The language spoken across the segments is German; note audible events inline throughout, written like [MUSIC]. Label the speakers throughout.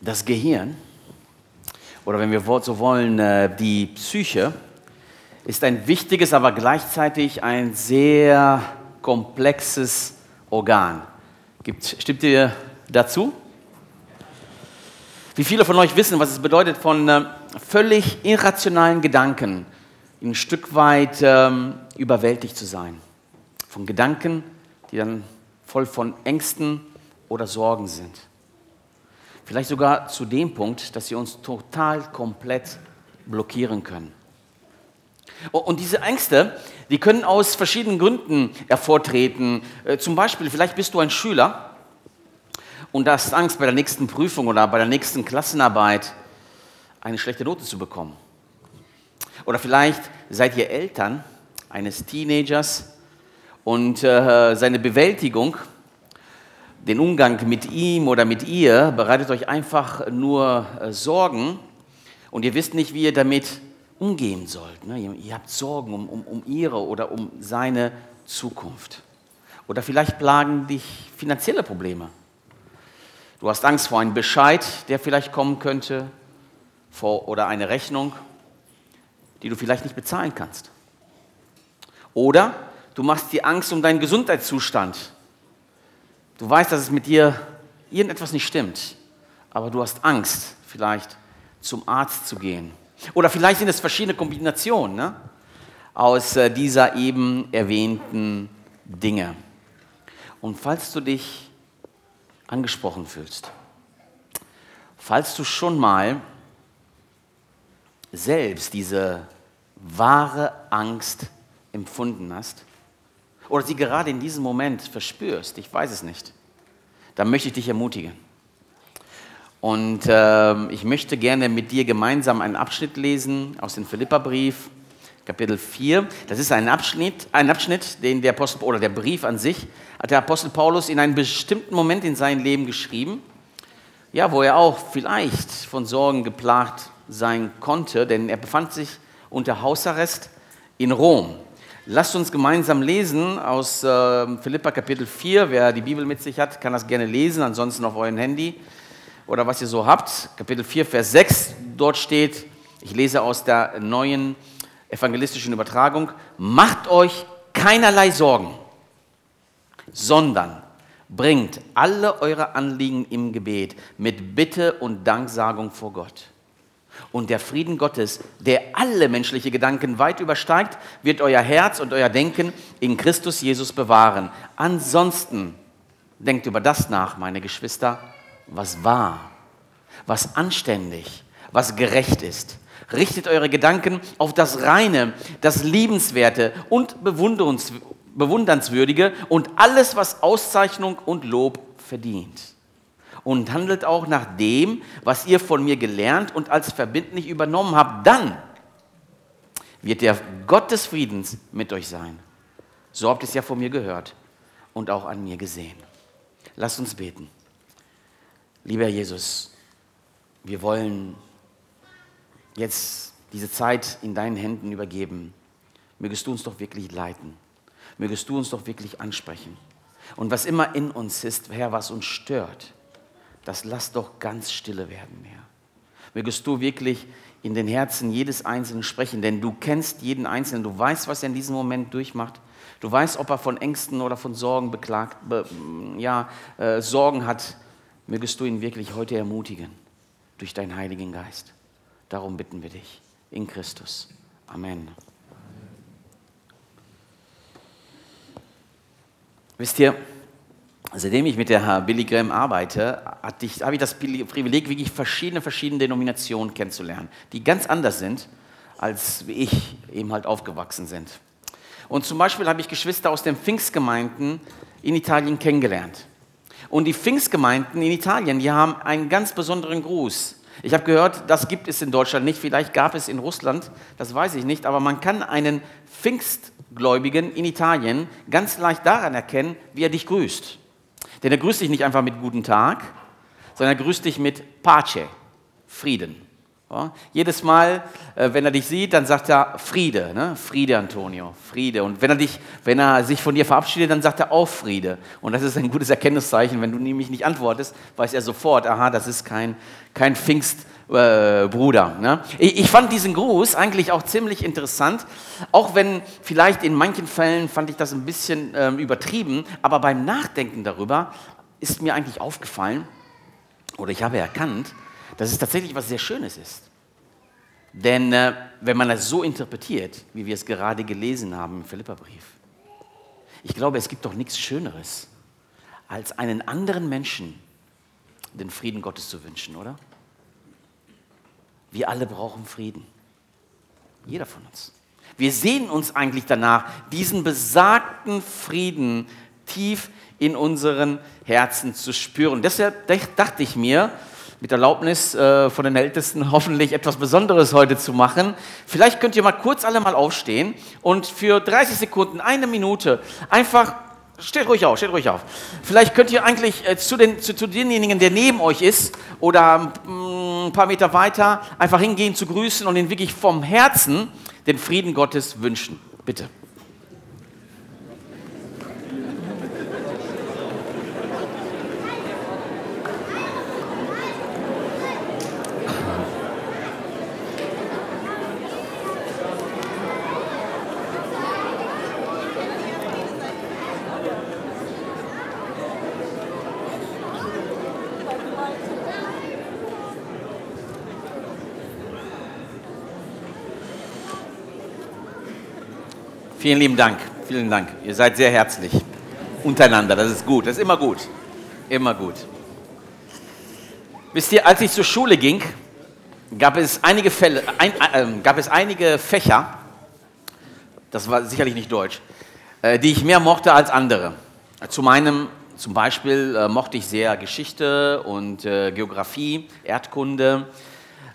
Speaker 1: das Gehirn, oder wenn wir so wollen, äh, die Psyche, ist ein wichtiges, aber gleichzeitig ein sehr komplexes Organ. Gibt, stimmt ihr dazu? Wie viele von euch wissen, was es bedeutet, von äh, völlig irrationalen Gedanken ein Stück weit ähm, überwältigt zu sein? Von Gedanken, die dann voll von Ängsten oder Sorgen sind. Vielleicht sogar zu dem Punkt, dass sie uns total komplett blockieren können. Und diese Ängste, die können aus verschiedenen Gründen hervortreten. Äh, zum Beispiel, vielleicht bist du ein Schüler und hast Angst bei der nächsten Prüfung oder bei der nächsten Klassenarbeit eine schlechte Note zu bekommen. Oder vielleicht seid ihr Eltern eines Teenagers und äh, seine Bewältigung, den Umgang mit ihm oder mit ihr bereitet euch einfach nur äh, Sorgen und ihr wisst nicht, wie ihr damit umgehen sollt. Ne? Ihr, habt Sorgen um, um, um ihre oder um seine Zukunft. Oder vielleicht plagen dich finanzielle Probleme. Du hast Angst vor einem Bescheid, der vielleicht kommen könnte, vor, oder eine Rechnung, die du vielleicht nicht bezahlen kannst. Oder du machst dir Angst um deinen Gesundheitszustand. Du weißt, dass es mit dir irgendetwas nicht stimmt, aber du hast Angst, vielleicht zum Arzt zu gehen oder vielleicht sind es verschiedene Kombinationen ne? aus äh, dieser eben erwähnten Dinge. Und falls du dich angesprochen fühlst, falls du schon mal selbst diese wahre Angst empfunden hast oder sie gerade in diesem Moment verspürst, ich weiß es nicht, dann möchte ich dich ermutigen und äh, ich möchte gerne mit dir gemeinsam einen Abschnitt lesen aus dem Philipperbrief, Kapitel 4. Das ist ein Abschnitt, ein Abschnitt, den der Apostel oder der Brief an sich hat der Apostel Paulus in einem bestimmten Moment in seinem Leben geschrieben. Ja, wo er auch vielleicht von Sorgen geplagt sein konnte, denn er befand sich unter Hausarrest in Rom. Lasst uns gemeinsam lesen aus äh, Philippa Kapitel 4. Wer die Bibel mit sich hat, kann das gerne lesen, ansonsten auf eurem Handy oder was ihr so habt. Kapitel 4, Vers 6, dort steht, ich lese aus der neuen evangelistischen Übertragung, macht euch keinerlei Sorgen, sondern bringt alle eure Anliegen im Gebet mit Bitte und Danksagung vor Gott. Und der Frieden Gottes, der alle menschliche Gedanken weit übersteigt, wird euer Herz und euer Denken in Christus Jesus bewahren. Ansonsten denkt über das nach, meine Geschwister, was wahr, was anständig, was gerecht ist. Richtet eure Gedanken auf das Reine, das Liebenswerte und Bewundernswürdige und alles, was Auszeichnung und Lob verdient. Und handelt auch nach dem, was ihr von mir gelernt und als verbindlich übernommen habt. Dann wird der Gott des Friedens mit euch sein. So habt ihr es ja von mir gehört und auch an mir gesehen. Lasst uns beten. Lieber Jesus, wir wollen jetzt diese Zeit in deinen Händen übergeben. Mögest du uns doch wirklich leiten. Mögest du uns doch wirklich ansprechen. Und was immer in uns ist, Herr, was uns stört, das lass doch ganz stille werden, Herr. Mögest du wirklich in den Herzen jedes Einzelnen sprechen, denn du kennst jeden Einzelnen, du weißt, was er in diesem Moment durchmacht. Du weißt, ob er von Ängsten oder von Sorgen beklagt, be, ja, äh, Sorgen hat mögest du ihn wirklich heute ermutigen durch deinen Heiligen Geist. Darum bitten wir dich in Christus. Amen. Wisst ihr, seitdem ich mit der Billy Graham arbeite, habe ich das Privileg, wirklich verschiedene, verschiedene Denominationen kennenzulernen, die ganz anders sind, als wie ich eben halt aufgewachsen sind. Und zum Beispiel habe ich Geschwister aus den Pfingstgemeinden in Italien kennengelernt. Und die Pfingstgemeinden in Italien, die haben einen ganz besonderen Gruß. Ich habe gehört, das gibt es in Deutschland nicht, vielleicht gab es in Russland, das weiß ich nicht, aber man kann einen Pfingstgläubigen in Italien ganz leicht daran erkennen, wie er dich grüßt. Denn er grüßt dich nicht einfach mit guten Tag, sondern er grüßt dich mit Pace, Frieden. Ja, jedes Mal, äh, wenn er dich sieht, dann sagt er Friede, ne? Friede, Antonio, Friede. Und wenn er, dich, wenn er sich von dir verabschiedet, dann sagt er auch Friede. Und das ist ein gutes Erkenntniszeichen. Wenn du nämlich nicht antwortest, weiß er sofort, aha, das ist kein, kein Pfingstbruder. Äh, ne? ich, ich fand diesen Gruß eigentlich auch ziemlich interessant, auch wenn vielleicht in manchen Fällen fand ich das ein bisschen ähm, übertrieben, aber beim Nachdenken darüber ist mir eigentlich aufgefallen, oder ich habe erkannt, dass es tatsächlich was sehr Schönes ist. Denn äh, wenn man das so interpretiert, wie wir es gerade gelesen haben im Philipperbrief, ich glaube, es gibt doch nichts Schöneres, als einen anderen Menschen den Frieden Gottes zu wünschen, oder? Wir alle brauchen Frieden. Jeder von uns. Wir sehen uns eigentlich danach, diesen besagten Frieden tief in unseren Herzen zu spüren. Deshalb dachte ich mir, mit Erlaubnis äh, von den Ältesten [LAUGHS] hoffentlich etwas Besonderes heute zu machen. Vielleicht könnt ihr mal kurz alle mal aufstehen und für 30 Sekunden, eine Minute einfach Steht ruhig auf, steht ruhig auf. Vielleicht könnt ihr eigentlich äh, zu, den, zu, zu denjenigen, der neben euch ist oder mm, ein paar Meter weiter, einfach hingehen zu grüßen und ihn wirklich vom Herzen den Frieden Gottes wünschen. Bitte. Vielen lieben Dank, vielen Dank. Ihr seid sehr herzlich untereinander. Das ist gut, das ist immer gut, immer gut. Wisst ihr, als ich zur Schule ging, gab es einige Fälle, ein, äh, gab es einige Fächer, das war sicherlich nicht Deutsch, äh, die ich mehr mochte als andere. Zu meinem, zum Beispiel äh, mochte ich sehr Geschichte und äh, Geografie, Erdkunde.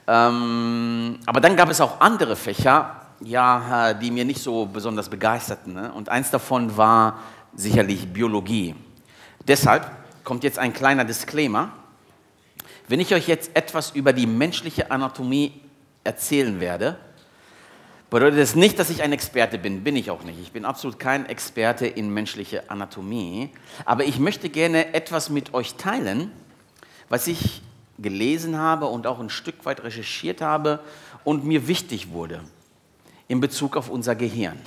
Speaker 1: Ähm, aber dann gab es auch andere Fächer, ja, die mir nicht so besonders begeisterten. Ne? Und eins davon war sicherlich Biologie. Deshalb kommt jetzt ein kleiner Disclaimer. Wenn ich euch jetzt etwas über die menschliche Anatomie erzählen werde, bedeutet das nicht, dass ich ein Experte bin. Bin ich auch nicht. Ich bin absolut kein Experte in menschliche Anatomie. Aber ich möchte gerne etwas mit euch teilen, was ich gelesen habe und auch ein Stück weit recherchiert habe und mir wichtig wurde in Bezug auf unser Gehirn.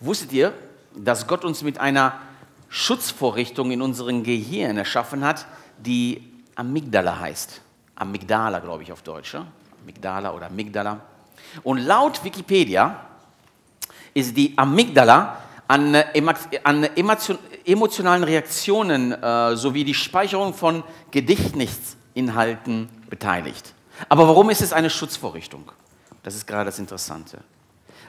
Speaker 1: Wusstet ihr, dass Gott uns mit einer Schutzvorrichtung in unserem Gehirn erschaffen hat, die Amygdala heißt? Amygdala, glaube ich auf Deutsch. Ja? Amygdala oder Amygdala. Und laut Wikipedia ist die Amygdala an, an emotionalen Reaktionen äh, sowie die Speicherung von Gedächtnisinhalten beteiligt. Aber warum ist es eine Schutzvorrichtung? Das ist gerade das Interessante.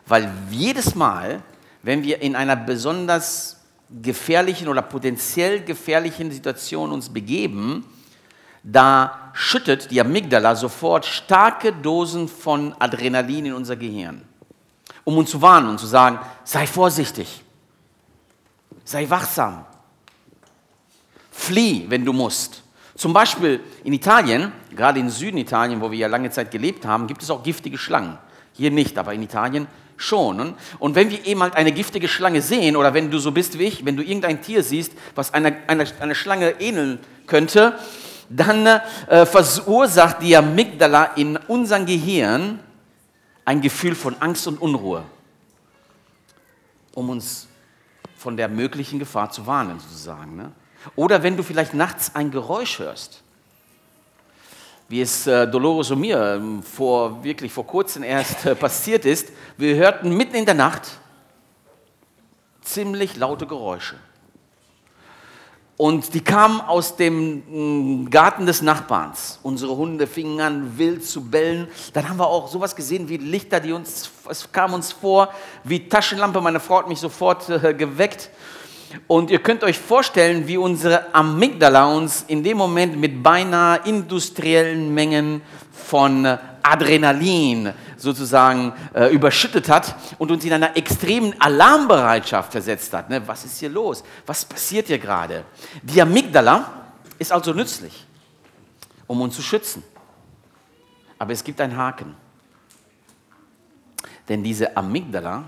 Speaker 1: Weil jedes Mal, wenn wir in einer besonders gefährlichen oder potenziell gefährlichen Situation uns begeben, da schüttet die Amygdala sofort starke Dosen von Adrenalin in unser Gehirn, um uns zu warnen und zu sagen, sei vorsichtig, sei wachsam, flieh, wenn du musst. Zum Beispiel in Italien, gerade in Süden Italien, wo wir ja lange Zeit gelebt haben, gibt es auch giftige Schlangen. Hier nicht, aber in Italien schon. Und wenn wir eben halt eine giftige Schlange sehen, oder wenn du so bist wie ich, wenn du irgendein Tier siehst, was einer eine, eine Schlange ähneln könnte, dann äh, verursacht die Amygdala in unserem Gehirn ein Gefühl von Angst und Unruhe, um uns von der möglichen Gefahr zu warnen, sozusagen. Ne? Oder wenn du vielleicht nachts ein Geräusch hörst, wie es äh, Dolores und mir ähm, vor, wirklich vor kurzem erst äh, passiert ist. Wir hörten mitten in der Nacht ziemlich laute Geräusche. Und die kamen aus dem mm, Garten des Nachbarns. Unsere Hunde fingen an, wild zu bellen. Dann haben wir auch sowas gesehen wie Lichter, die uns, es kam uns vor, wie Taschenlampe. Meine Frau hat mich sofort äh, geweckt. Und ihr könnt euch vorstellen, wie unsere Amygdala uns in dem Moment mit beinahe industriellen Mengen von Adrenalin sozusagen äh, überschüttet hat und uns in einer extremen Alarmbereitschaft versetzt hat. Ne? Was ist hier los? Was passiert hier gerade? Die Amygdala ist also nützlich, um uns zu schützen. Aber es gibt einen Haken. Denn diese Amygdala,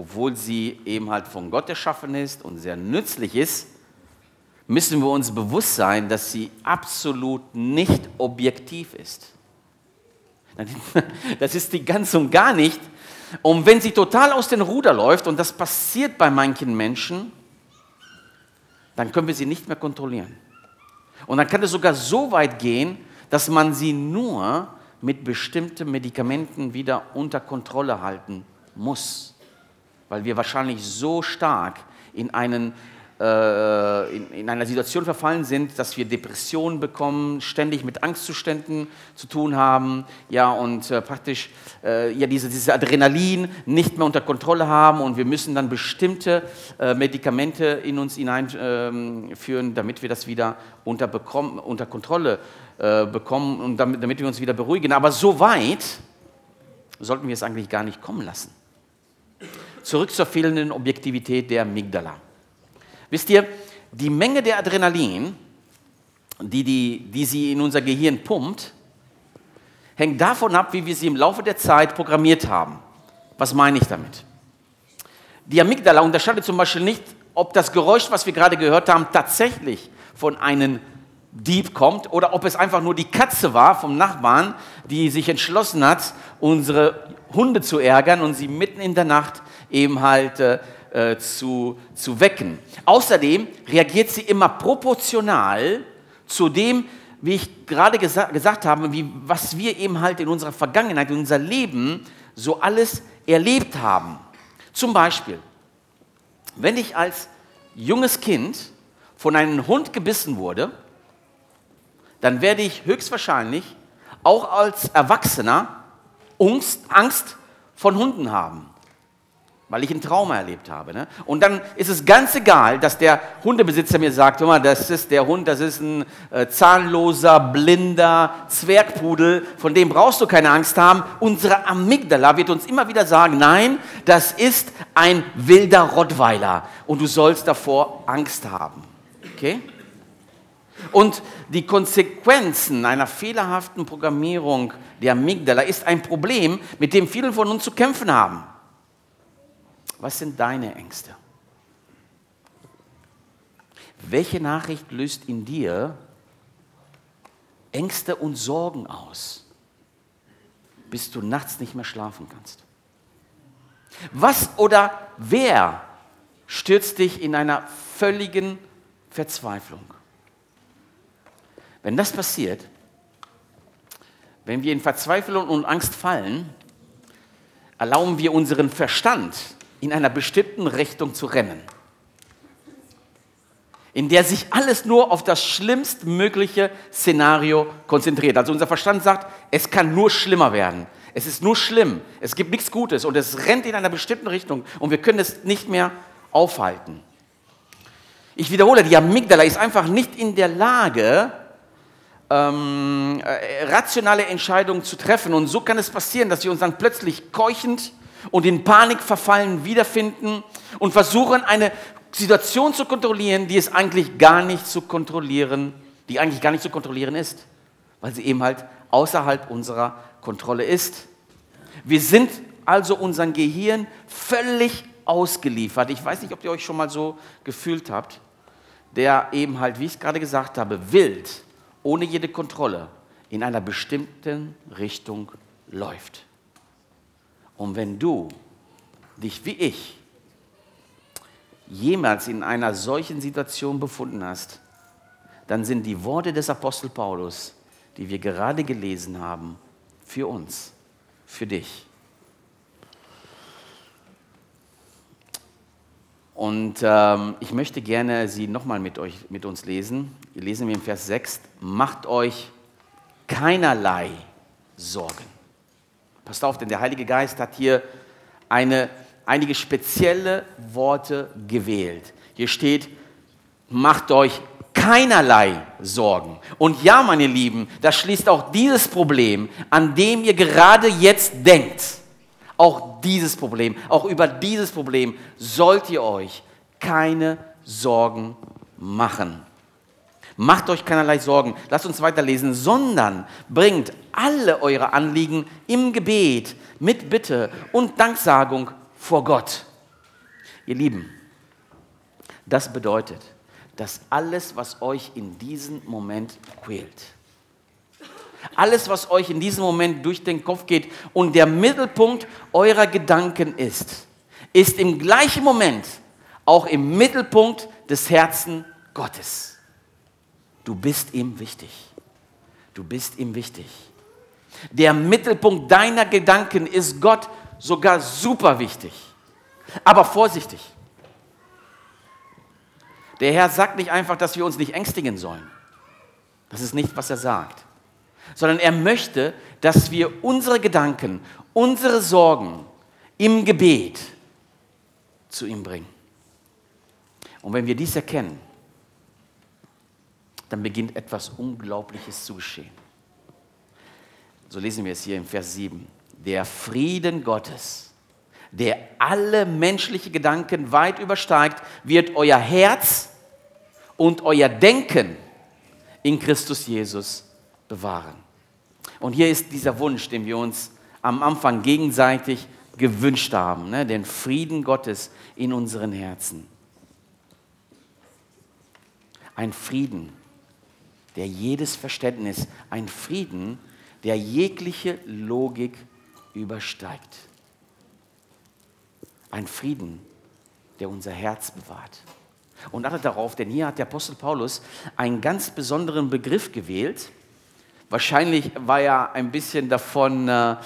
Speaker 1: obwohl sie eben halt von Gott erschaffen ist und sehr nützlich ist, müssen wir uns bewusst sein, dass sie absolut nicht objektiv ist. [LAUGHS] Das ist die ganz und gar nicht. Und wenn sie total aus den Ruder läuft, und das passiert bei manchen Menschen, dann können wir sie nicht mehr kontrollieren. Und dann kann es sogar so weit gehen, dass man sie nur mit bestimmten Medikamenten wieder unter Kontrolle halten muss, weil wir wahrscheinlich so stark in einen äh, in, in einer Situation verfallen sind, dass wir Depressionen bekommen, ständig mit Angstzuständen zu tun haben, ja, und äh, praktisch äh, ja, diese, diese Adrenalin nicht mehr unter Kontrolle haben und wir müssen dann bestimmte äh, Medikamente in uns hineinführen, ähm, damit wir das wieder unter, bekommen, unter Kontrolle äh, bekommen und damit, damit wir uns wieder beruhigen. Aber so weit sollten wir es eigentlich gar nicht kommen lassen. Zurück zur fehlenden Objektivität der Amygdala. Wisst ihr, die Menge der Adrenalin, die, die, die sie in unser Gehirn pumpt, hängt davon ab, wie wir sie im Laufe der Zeit programmiert haben. Was meine ich damit? Die Amygdala unterscheidet zum Beispiel nicht, ob das Geräusch, was wir gerade gehört haben, tatsächlich von einem Dieb kommt oder ob es einfach nur die Katze war vom Nachbarn, die sich entschlossen hat, unsere Hunde zu ärgern und sie mitten in der Nacht eben halt äh, äh, zu, zu wecken. Außerdem reagiert sie immer proportional zu dem, wie ich gerade gesa gesagt habe, wie, was wir eben halt in unserer Vergangenheit, in unser Leben so alles erlebt haben. Zum Beispiel, wenn ich als junges Kind von einem Hund gebissen wurde, dann werde ich höchstwahrscheinlich auch als Erwachsener Angst, Angst von Hunden haben weil ich ein Trauma erlebt habe. Ne? Und dann ist es ganz egal, dass der Hundebesitzer mir sagt, mal, das ist der Hund, das ist ein äh, zahnloser, blinder Zwergpudel, von dem brauchst du keine Angst haben. Unsere Amygdala wird uns immer wieder sagen, nein, das ist ein wilder Rottweiler und du sollst davor Angst haben. Okay? Und die Konsequenzen einer fehlerhaften Programmierung der Amygdala ist ein Problem, mit dem viele von uns zu kämpfen haben. Was sind deine Ängste? Welche Nachricht löst in dir Ängste und Sorgen aus, bis du nachts nicht mehr schlafen kannst? Was oder wer stürzt dich in einer völligen Verzweiflung? Wenn das passiert, wenn wir in Verzweiflung und Angst fallen, erlauben wir unseren Verstand, in einer bestimmten Richtung zu rennen, in der sich alles nur auf das schlimmstmögliche Szenario konzentriert. Also unser Verstand sagt, es kann nur schlimmer werden. Es ist nur schlimm. Es gibt nichts Gutes und es rennt in einer bestimmten Richtung und wir können es nicht mehr aufhalten. Ich wiederhole, die Amygdala ist einfach nicht in der Lage, ähm, äh, rationale Entscheidungen zu treffen. Und so kann es passieren, dass wir uns dann plötzlich keuchend und in Panik verfallen wiederfinden und versuchen, eine Situation zu kontrollieren, die es eigentlich gar nicht zu kontrollieren, die eigentlich gar nicht zu kontrollieren ist, weil sie eben halt außerhalb unserer Kontrolle ist. Wir sind also unserem Gehirn völlig ausgeliefert. Ich weiß nicht, ob ihr euch schon mal so gefühlt habt, der eben halt, wie ich es gerade gesagt habe, wild, ohne jede Kontrolle in einer bestimmten Richtung läuft. Und wenn du dich wie ich jemals in einer solchen Situation befunden hast, dann sind die Worte des Apostel Paulus, die wir gerade gelesen haben, für uns, für dich. Und ähm, ich möchte gerne sie nochmal mit, mit uns lesen. Wir lesen wir im Vers 6, macht euch keinerlei Sorgen. Passt auf, denn der Heilige Geist hat hier eine, einige spezielle Worte gewählt. Hier steht, macht euch keinerlei Sorgen. Und ja, meine Lieben, das schließt auch dieses Problem, an dem ihr gerade jetzt denkt. Auch dieses Problem, auch über dieses Problem sollt ihr euch keine Sorgen machen. Macht euch keinerlei Sorgen. Lasst uns weiterlesen, sondern bringt alle eure Anliegen im Gebet mit Bitte und Danksagung vor Gott. Ihr Lieben, das bedeutet, dass alles, was euch in diesem Moment quält, alles, was euch in diesem Moment durch den Kopf geht und der Mittelpunkt eurer Gedanken ist, ist im gleichen Moment auch im Mittelpunkt des Herzens Gottes. Du bist ihm wichtig. Du bist ihm wichtig. Der Mittelpunkt deiner Gedanken ist Gott sogar super wichtig. Aber vorsichtig. Der Herr sagt nicht einfach, dass wir uns nicht ängstigen sollen. Das ist nicht, was er sagt. Sondern er möchte, dass wir unsere Gedanken, unsere Sorgen im Gebet zu ihm bringen. Und wenn wir dies erkennen, dann beginnt etwas Unglaubliches zu geschehen. So lesen wir es hier im Vers 7. Der Frieden Gottes, der alle menschliche Gedanken weit übersteigt, wird euer Herz und euer Denken in Christus Jesus bewahren. Und hier ist dieser Wunsch, den wir uns am Anfang gegenseitig gewünscht haben, ne? den Frieden Gottes in unseren Herzen. Ein Frieden, der jedes Verständnis, ein Frieden, der jegliche Logik übersteigt. Ein Frieden, der unser Herz bewahrt. Und achtet darauf, denn hier hat der Apostel Paulus einen ganz besonderen Begriff gewählt. Wahrscheinlich war er ein bisschen davon äh,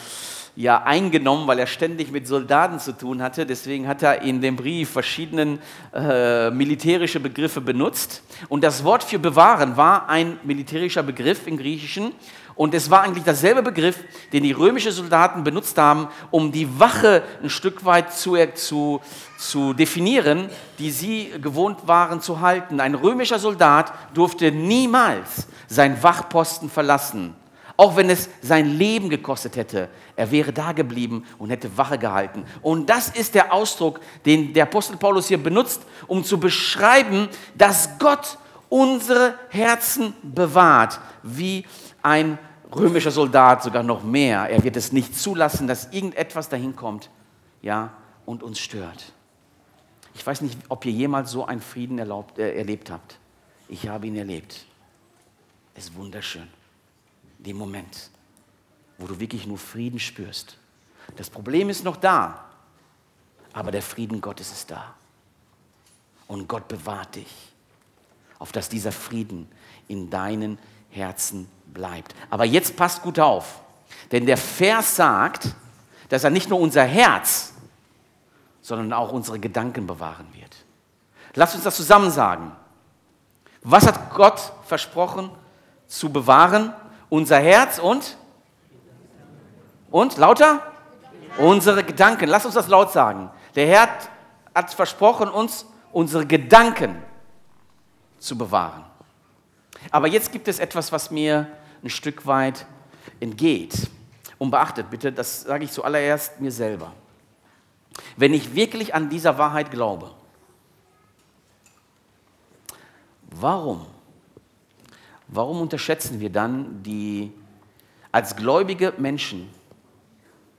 Speaker 1: ja, eingenommen, weil er ständig mit Soldaten zu tun hatte. Deswegen hat er in dem Brief verschiedene äh, militärische Begriffe benutzt. Und das Wort für bewahren war ein militärischer Begriff im Griechischen. Und es war eigentlich derselbe Begriff, den die römischen Soldaten benutzt haben, um die Wache ein Stück weit zu, zu, zu definieren, die sie gewohnt waren zu halten. Ein römischer Soldat durfte niemals seinen Wachposten verlassen auch wenn es sein Leben gekostet hätte, er wäre da geblieben und hätte Wache gehalten. Und das ist der Ausdruck, den der Apostel Paulus hier benutzt, um zu beschreiben, dass Gott unsere Herzen bewahrt, wie ein römischer Soldat sogar noch mehr. Er wird es nicht zulassen, dass irgendetwas dahin kommt, ja, und uns stört. Ich weiß nicht, ob ihr jemals so einen Frieden erlaubt, äh, erlebt habt. Ich habe ihn erlebt. Es ist wunderschön dem Moment, wo du wirklich nur Frieden spürst. Das Problem ist noch da, aber der Frieden Gottes ist da. Und Gott bewahrt dich, auf dass dieser Frieden in deinen Herzen bleibt. Aber jetzt passt gut auf, denn der Vers sagt, dass er nicht nur unser Herz, sondern auch unsere Gedanken bewahren wird. Lass uns das zusammen sagen. Was hat Gott versprochen zu bewahren? Unser Herz und und lauter unsere Gedanken. Lass uns das laut sagen. Der Herr hat versprochen, uns unsere Gedanken zu bewahren. Aber jetzt gibt es etwas, was mir ein Stück weit entgeht. Und beachtet bitte, das sage ich zuallererst mir selber. Wenn ich wirklich an dieser Wahrheit glaube, warum Warum unterschätzen wir dann die, als gläubige Menschen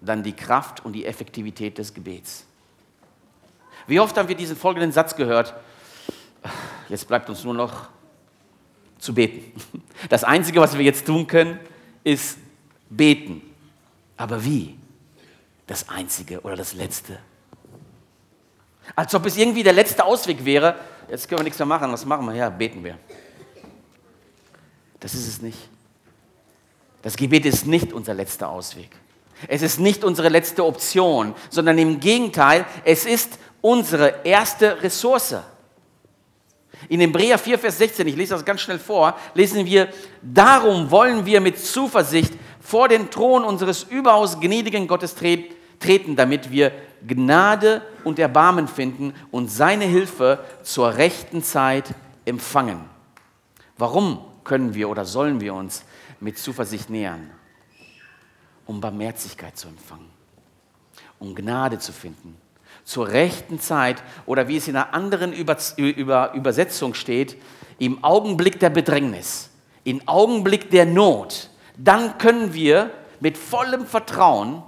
Speaker 1: dann die Kraft und die Effektivität des Gebets? Wie oft haben wir diesen folgenden Satz gehört? Jetzt bleibt uns nur noch zu beten. [LAUGHS] Das Einzige, was wir jetzt tun können, ist beten. Aber wie? Das Einzige oder das Letzte. Als ob es irgendwie der letzte Ausweg wäre. Jetzt können wir nichts mehr machen. Was machen wir? Ja, beten wir. Das ist es nicht. Das Gebet ist nicht unser letzter Ausweg. Es ist nicht unsere letzte Option, sondern im Gegenteil, es ist unsere erste Ressource. In Hebräer 4, Vers 16, ich lese das ganz schnell vor, lesen wir, darum wollen wir mit Zuversicht vor den Thron unseres überaus gnädigen Gottes treten, damit wir Gnade und Erbarmen finden und seine Hilfe zur rechten Zeit empfangen. Warum können wir oder sollen wir uns mit Zuversicht nähern, um Barmherzigkeit zu empfangen, um Gnade zu finden, zur rechten Zeit oder wie es in einer anderen Über Über Übersetzung steht, im Augenblick der Bedrängnis, im Augenblick der Not, dann können wir mit vollem Vertrauen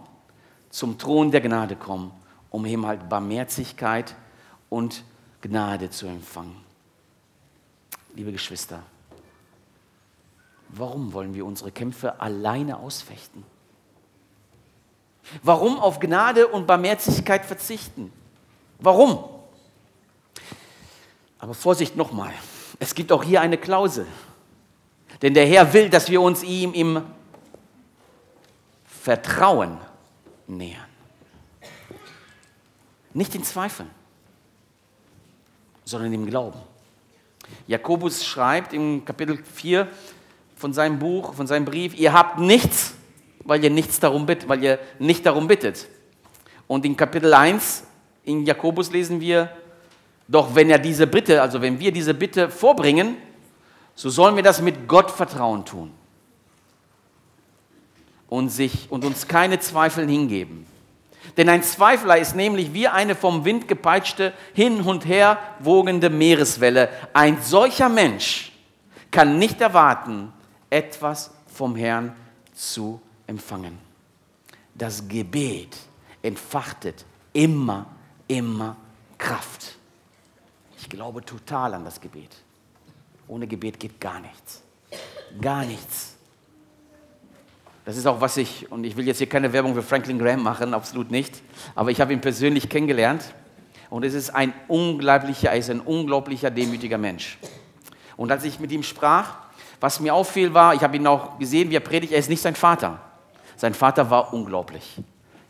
Speaker 1: zum Thron der Gnade kommen, um eben halt Barmherzigkeit und Gnade zu empfangen. Liebe Geschwister, warum wollen wir unsere Kämpfe alleine ausfechten? Warum auf Gnade und Barmherzigkeit verzichten? Warum? Aber Vorsicht nochmal, es gibt auch hier eine Klausel. Denn der Herr will, dass wir uns ihm im Vertrauen nähern. Nicht in Zweifeln, sondern im Glauben. Jakobus schreibt im Kapitel 4 von seinem Buch, von seinem Brief, ihr habt nichts, weil ihr nichts darum bittet, weil ihr nicht darum bittet. Und in Kapitel 1 in Jakobus lesen wir, doch wenn er diese Bitte, also wenn wir diese Bitte vorbringen, so sollen wir das mit Gott Vertrauen tun und, sich, und uns keine Zweifel hingeben. Denn ein Zweifler ist nämlich wie eine vom Wind gepeitschte, hin und her wogende Meereswelle. Ein solcher Mensch kann nicht erwarten, etwas vom Herrn zu empfangen. Das Gebet entfachtet immer, immer Kraft. Ich glaube total an das Gebet. Ohne Gebet geht gar nichts. Gar nichts. Das ist auch was ich, und ich will jetzt hier keine Werbung für Franklin Graham machen, absolut nicht, aber ich habe ihn persönlich kennengelernt und es ist ein unglaublicher, er ist ein unglaublicher, demütiger Mensch. Und als ich mit ihm sprach, was mir auffiel war, ich habe ihn auch gesehen, wie er predigt, er ist nicht sein Vater. Sein Vater war unglaublich.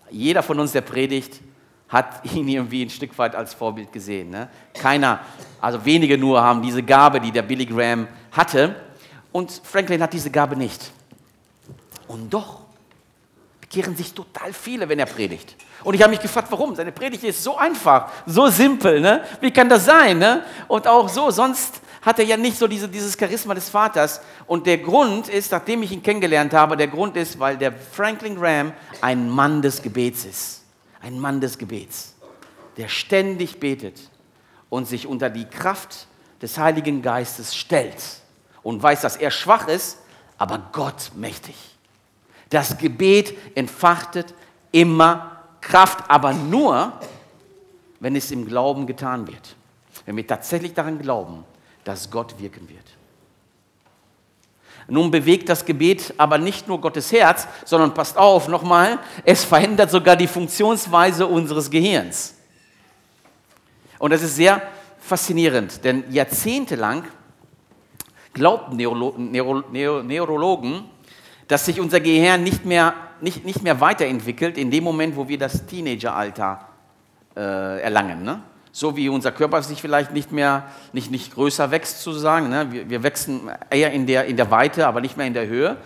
Speaker 1: Jeder von uns, der predigt, hat [LAUGHS] ihn irgendwie ein Stück weit als Vorbild gesehen. Ne? Keiner, also wenige nur haben diese Gabe, die der Billy Graham hatte. Und Franklin hat diese Gabe nicht. Und doch bekehren sich total viele, wenn er predigt. Und ich habe mich gefragt, warum? Seine Predigt ist so einfach, so simpel. Ne? Wie kann das sein? Ne? Und auch so, sonst hat er ja nicht so diese, dieses Charisma des Vaters. Und der Grund ist, nachdem ich ihn kennengelernt habe, der Grund ist, weil der Franklin Graham ein Mann des Gebets ist. Ein Mann des Gebets, der ständig betet und sich unter die Kraft des Heiligen Geistes stellt und weiß, dass er schwach ist, aber Gott mächtig. Das Gebet entfachtet immer Kraft, aber nur, wenn es im Glauben getan wird. Wenn wir tatsächlich daran glauben, dass Gott wirken wird. Nun bewegt das Gebet aber nicht nur Gottes Herz, sondern passt auf nochmal, es verändert sogar die Funktionsweise unseres Gehirns. Und das ist sehr faszinierend, denn jahrzehntelang glaubten Neuro Neuro Neurologen, dass sich unser Gehirn nicht mehr, nicht, nicht mehr weiterentwickelt in dem Moment, wo wir das Teenageralter äh, erlangen. Ne? So wie unser Körper sich vielleicht nicht mehr, nicht, nicht größer wächst, sozusagen. Ne? Wir, wir wachsen eher in der, in der Weite, aber nicht mehr in der Höhe.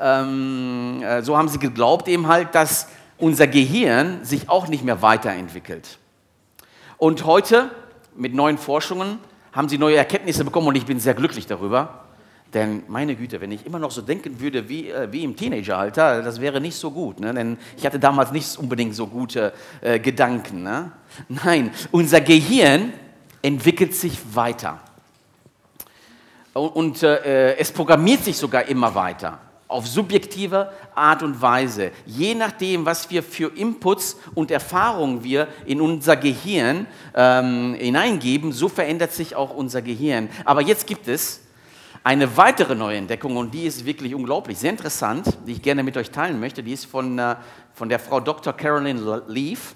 Speaker 1: Ähm, äh, so haben sie geglaubt eben halt, dass unser Gehirn sich auch nicht mehr weiterentwickelt. Und heute, mit neuen Forschungen, haben sie neue Erkenntnisse bekommen und ich bin sehr glücklich darüber. Denn meine Güte, wenn ich immer noch so denken würde wie, äh, wie im Teenageralter, das wäre nicht so gut. Ne? Denn ich hatte damals nicht unbedingt so gute äh, Gedanken. Ne? Nein, unser Gehirn entwickelt sich weiter. Und, und äh, es programmiert sich sogar immer weiter. Auf subjektive Art und Weise. Je nachdem, was wir für Inputs und Erfahrungen wir in unser Gehirn ähm, hineingeben, so verändert sich auch unser Gehirn. Aber jetzt gibt es eine weitere neue Entdeckung, und die ist wirklich unglaublich, sehr interessant, die ich gerne mit euch teilen möchte, die ist von, äh, von der Frau Dr. Carolyn Leaf.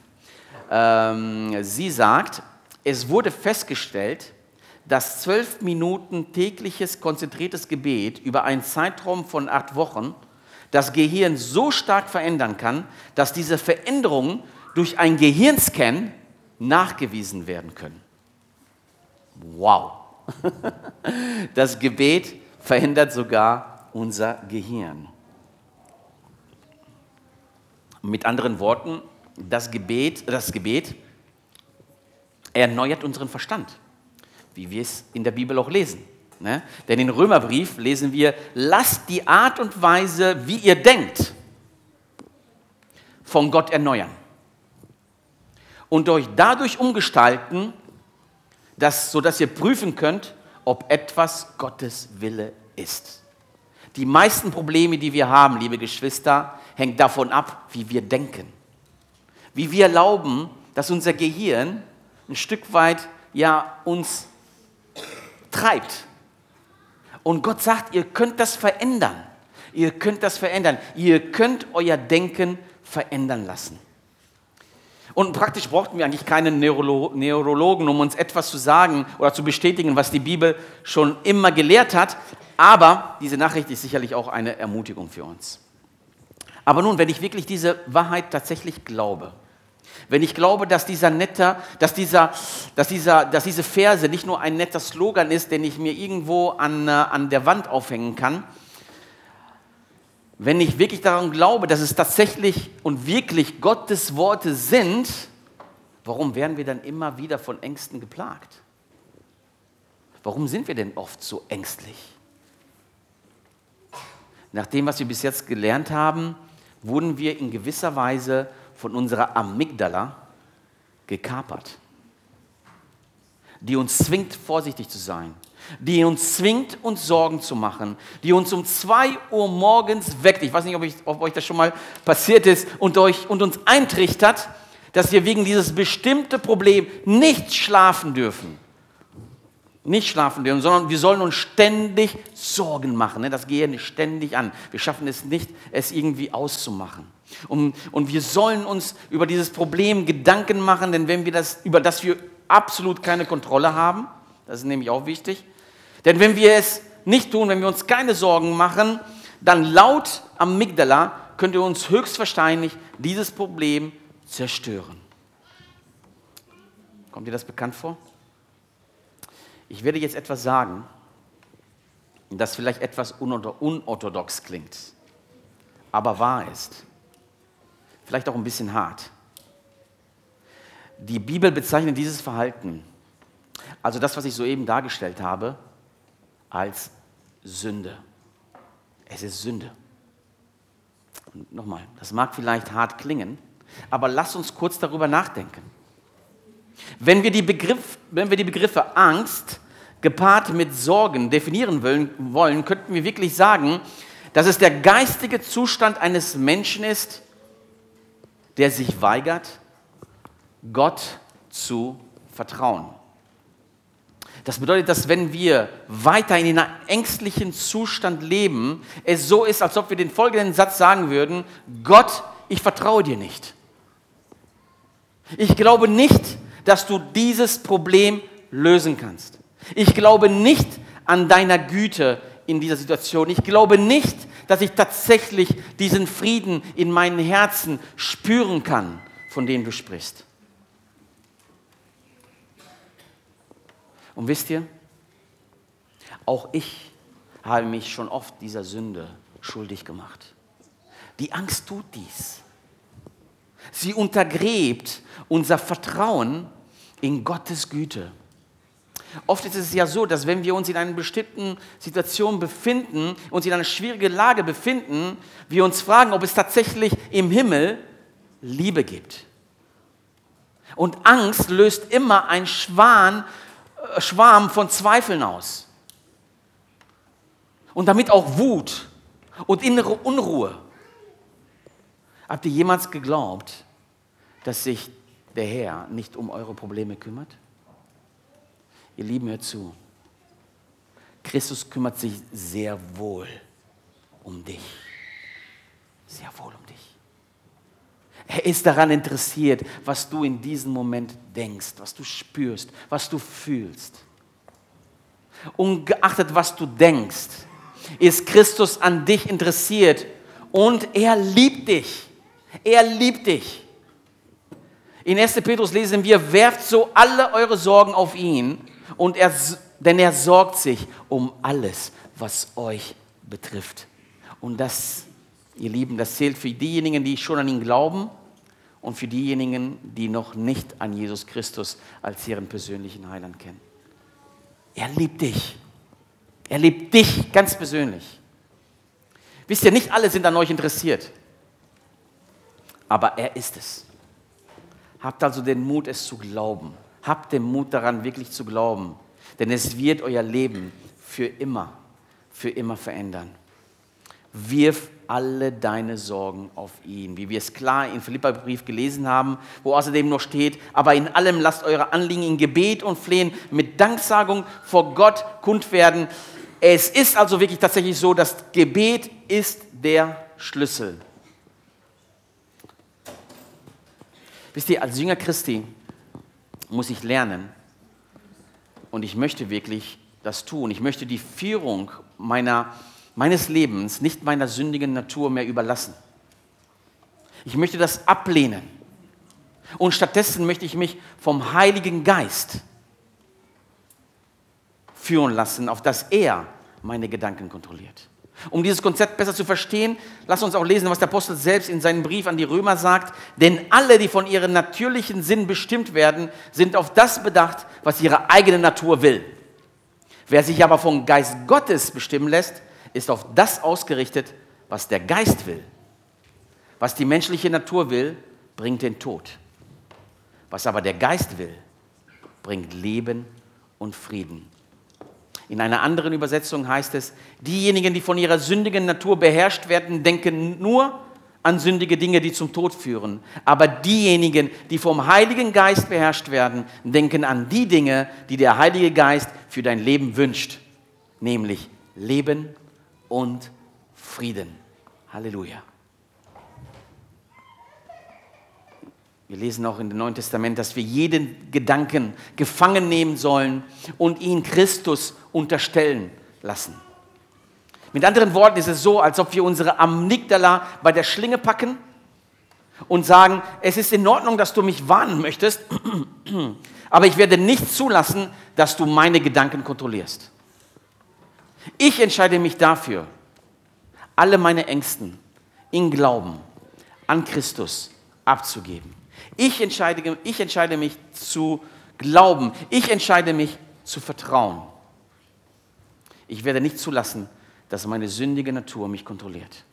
Speaker 1: Ähm, sie sagt, es wurde festgestellt, dass zwölf Minuten tägliches konzentriertes Gebet über einen Zeitraum von acht Wochen das Gehirn so stark verändern kann, dass diese Veränderungen durch ein Gehirnscan nachgewiesen werden können. Wow! [LAUGHS] Das Gebet verändert sogar unser Gehirn. Mit anderen Worten, das Gebet, das Gebet erneuert unseren Verstand, wie wir es in der Bibel auch lesen. Ne? Denn im Römerbrief lesen wir, lasst die Art und Weise, wie ihr denkt, von Gott erneuern und euch dadurch umgestalten, dass, sodass ihr prüfen könnt, ob etwas Gottes Wille ist. Die meisten Probleme, die wir haben, liebe Geschwister, hängen davon ab, wie wir denken. Wie wir glauben, dass unser Gehirn ein Stück weit ja uns treibt. Und Gott sagt, ihr könnt das verändern. Ihr könnt das verändern. Ihr könnt euer Denken verändern lassen. Und praktisch brauchten wir eigentlich keinen Neurolo Neurologen, um uns etwas zu sagen oder zu bestätigen, was die Bibel schon immer gelehrt hat. Aber diese Nachricht ist sicherlich auch eine Ermutigung für uns. Aber nun, wenn ich wirklich diese Wahrheit tatsächlich glaube, wenn ich glaube, dass dieser netter, dass, dieser, dass, dieser, dass diese Verse nicht nur ein netter Slogan ist, den ich mir irgendwo an, äh, an der Wand aufhängen kann, wenn ich wirklich daran glaube, dass es tatsächlich und wirklich Gottes Worte sind, warum werden wir dann immer wieder von Ängsten geplagt? Warum sind wir denn oft so ängstlich? Nach dem, was wir bis jetzt gelernt haben, wurden wir in gewisser Weise von unserer Amygdala gekapert, die uns zwingt, vorsichtig zu sein, die uns zwingt, uns Sorgen zu machen, die uns um zwei Uhr morgens weckt. Ich weiß nicht, ob, ich, ob euch das schon mal passiert ist und, euch, und uns eintrichtert, dass wir wegen dieses bestimmte Problem nicht schlafen dürfen. Nicht schlafen dürfen, sondern wir sollen uns ständig Sorgen machen. Ne? Das Gehirn ständig an. Wir schaffen es nicht, es irgendwie auszumachen. Und, und wir sollen uns über dieses Problem Gedanken machen, denn wenn wir das, über das wir absolut keine Kontrolle haben, das ist nämlich auch wichtig, denn wenn wir es nicht tun, wenn wir uns keine Sorgen machen, dann laut Amygdala könnte uns höchstwahrscheinlich dieses Problem zerstören. Kommt dir das bekannt vor? Ich werde jetzt etwas sagen, das vielleicht etwas unorthodox klingt, aber wahr ist vielleicht auch ein bisschen hart. Die Bibel bezeichnet dieses Verhalten, also das, was ich soeben dargestellt habe, als Sünde. Es ist Sünde. Und nochmal, das mag vielleicht hart klingen, aber lass uns kurz darüber nachdenken. Wenn wir die, Begriff, wenn wir die Begriffe Angst gepaart mit Sorgen definieren wollen, wollen, könnten wir wirklich sagen, dass es der geistige Zustand eines Menschen ist, der sich weigert, Gott zu vertrauen. Das bedeutet, dass wenn wir weiter in einem ängstlichen Zustand leben, es so ist, als ob wir den folgenden Satz sagen würden, Gott, ich vertraue dir nicht. Ich glaube nicht, dass du dieses Problem lösen kannst. Ich glaube nicht an deiner Güte in dieser Situation. Ich glaube nicht, dass ich tatsächlich diesen Frieden in meinem Herzen spüren kann, von dem du sprichst. Und wisst ihr, auch ich habe mich schon oft dieser Sünde schuldig gemacht. Die Angst tut dies. Sie untergräbt unser Vertrauen in Gottes Güte. Oft ist es ja so, dass wenn wir uns in einer bestimmten Situation befinden, uns in einer schwierigen Lage befinden, wir uns fragen, ob es tatsächlich im Himmel Liebe gibt. Und Angst löst immer ein Schwan, Schwarm von Zweifeln aus. Und damit auch Wut und innere Unruhe. Habt ihr jemals geglaubt, dass sich der Herr nicht um eure Probleme kümmert? Ihr Lieben, hört zu. Christus kümmert sich sehr wohl um dich. Sehr wohl um dich. Er ist daran interessiert, was du in diesem Moment denkst, was du spürst, was du fühlst. Ungeachtet, was du denkst, ist Christus an dich interessiert und er liebt dich. Er liebt dich. In 1. Petrus lesen wir, werft so alle eure Sorgen auf ihn, und er, denn er sorgt sich um alles, was euch betrifft. Und das, ihr Lieben, das zählt für diejenigen, die schon an ihn glauben und für diejenigen, die noch nicht an Jesus Christus als ihren persönlichen Heiland kennen. Er liebt dich. Er liebt dich ganz persönlich. Wisst ihr, nicht alle sind an euch interessiert, aber er ist es. Habt also den Mut, es zu glauben. Habt den Mut daran, wirklich zu glauben. Denn es wird euer Leben für immer, für immer verändern. Wirf alle deine Sorgen auf ihn, wie wir es klar im Philipperbrief gelesen haben, wo außerdem noch steht, aber in allem lasst eure Anliegen in Gebet und Flehen mit Danksagung vor Gott kund werden. Es ist also wirklich tatsächlich so, dass Gebet ist der Schlüssel. Wisst ihr, als Jünger Christi muss ich lernen und ich möchte wirklich das tun. Ich möchte die Führung meiner, meines Lebens nicht meiner sündigen Natur mehr überlassen. Ich möchte das ablehnen. Und stattdessen möchte ich mich vom Heiligen Geist führen lassen, auf dass er meine Gedanken kontrolliert. Um dieses Konzept besser zu verstehen, lass uns auch lesen, was der Apostel selbst in seinem Brief an die Römer sagt. Denn alle, die von ihrem natürlichen Sinn bestimmt werden, sind auf das bedacht, was ihre eigene Natur will. Wer sich aber vom Geist Gottes bestimmen lässt, ist auf das ausgerichtet, was der Geist will. Was die menschliche Natur will, bringt den Tod. Was aber der Geist will, bringt Leben und Frieden. In einer anderen Übersetzung heißt es, diejenigen, die von ihrer sündigen Natur beherrscht werden, denken nur an sündige Dinge, die zum Tod führen. Aber diejenigen, die vom Heiligen Geist beherrscht werden, denken an die Dinge, die der Heilige Geist für dein Leben wünscht, nämlich Leben und Frieden. Halleluja. Wir lesen auch in dem Neuen Testament, dass wir jeden Gedanken gefangen nehmen sollen und ihn Christus unterstellen lassen. Mit anderen Worten ist es so, als ob wir unsere Amygdala bei der Schlinge packen und sagen, es ist in Ordnung, dass du mich warnen möchtest, [CLEARS THROAT] aber ich werde nicht zulassen, dass du meine Gedanken kontrollierst. Ich entscheide mich dafür, alle meine Ängsten in Glauben an Christus abzugeben. Ich entscheide, ich entscheide mich zu glauben. Ich entscheide mich zu vertrauen. Ich werde nicht zulassen, dass meine sündige Natur mich kontrolliert.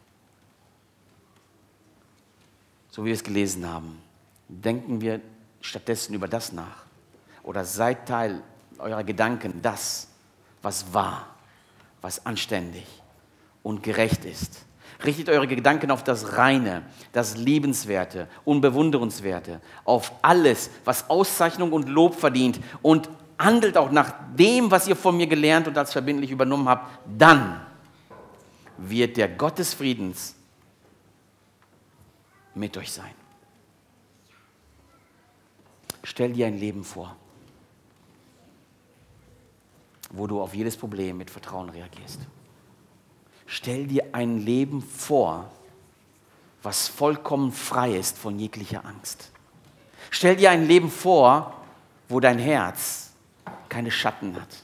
Speaker 1: So wie wir es gelesen haben. Denken wir stattdessen über das nach. Oder seid Teil eurer Gedanken das, was wahr, was anständig und gerecht ist Richtet eure Gedanken auf das Reine, das Liebenswerte, Unbewundernswerte, auf alles, was Auszeichnung und Lob verdient und handelt auch nach dem, was ihr von mir gelernt und als verbindlich übernommen habt. Dann wird der Gott des Friedens mit euch sein. Stell dir ein Leben vor, wo du auf jedes Problem mit Vertrauen reagierst. Stell dir ein Leben vor, was vollkommen frei ist von jeglicher Angst. Stell dir ein Leben vor, wo dein Herz keine Schatten hat.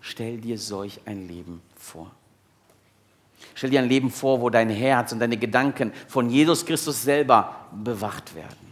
Speaker 1: Stell dir solch ein Leben vor. Stell dir ein Leben vor, wo dein Herz und deine Gedanken von Jesus Christus selber bewacht werden.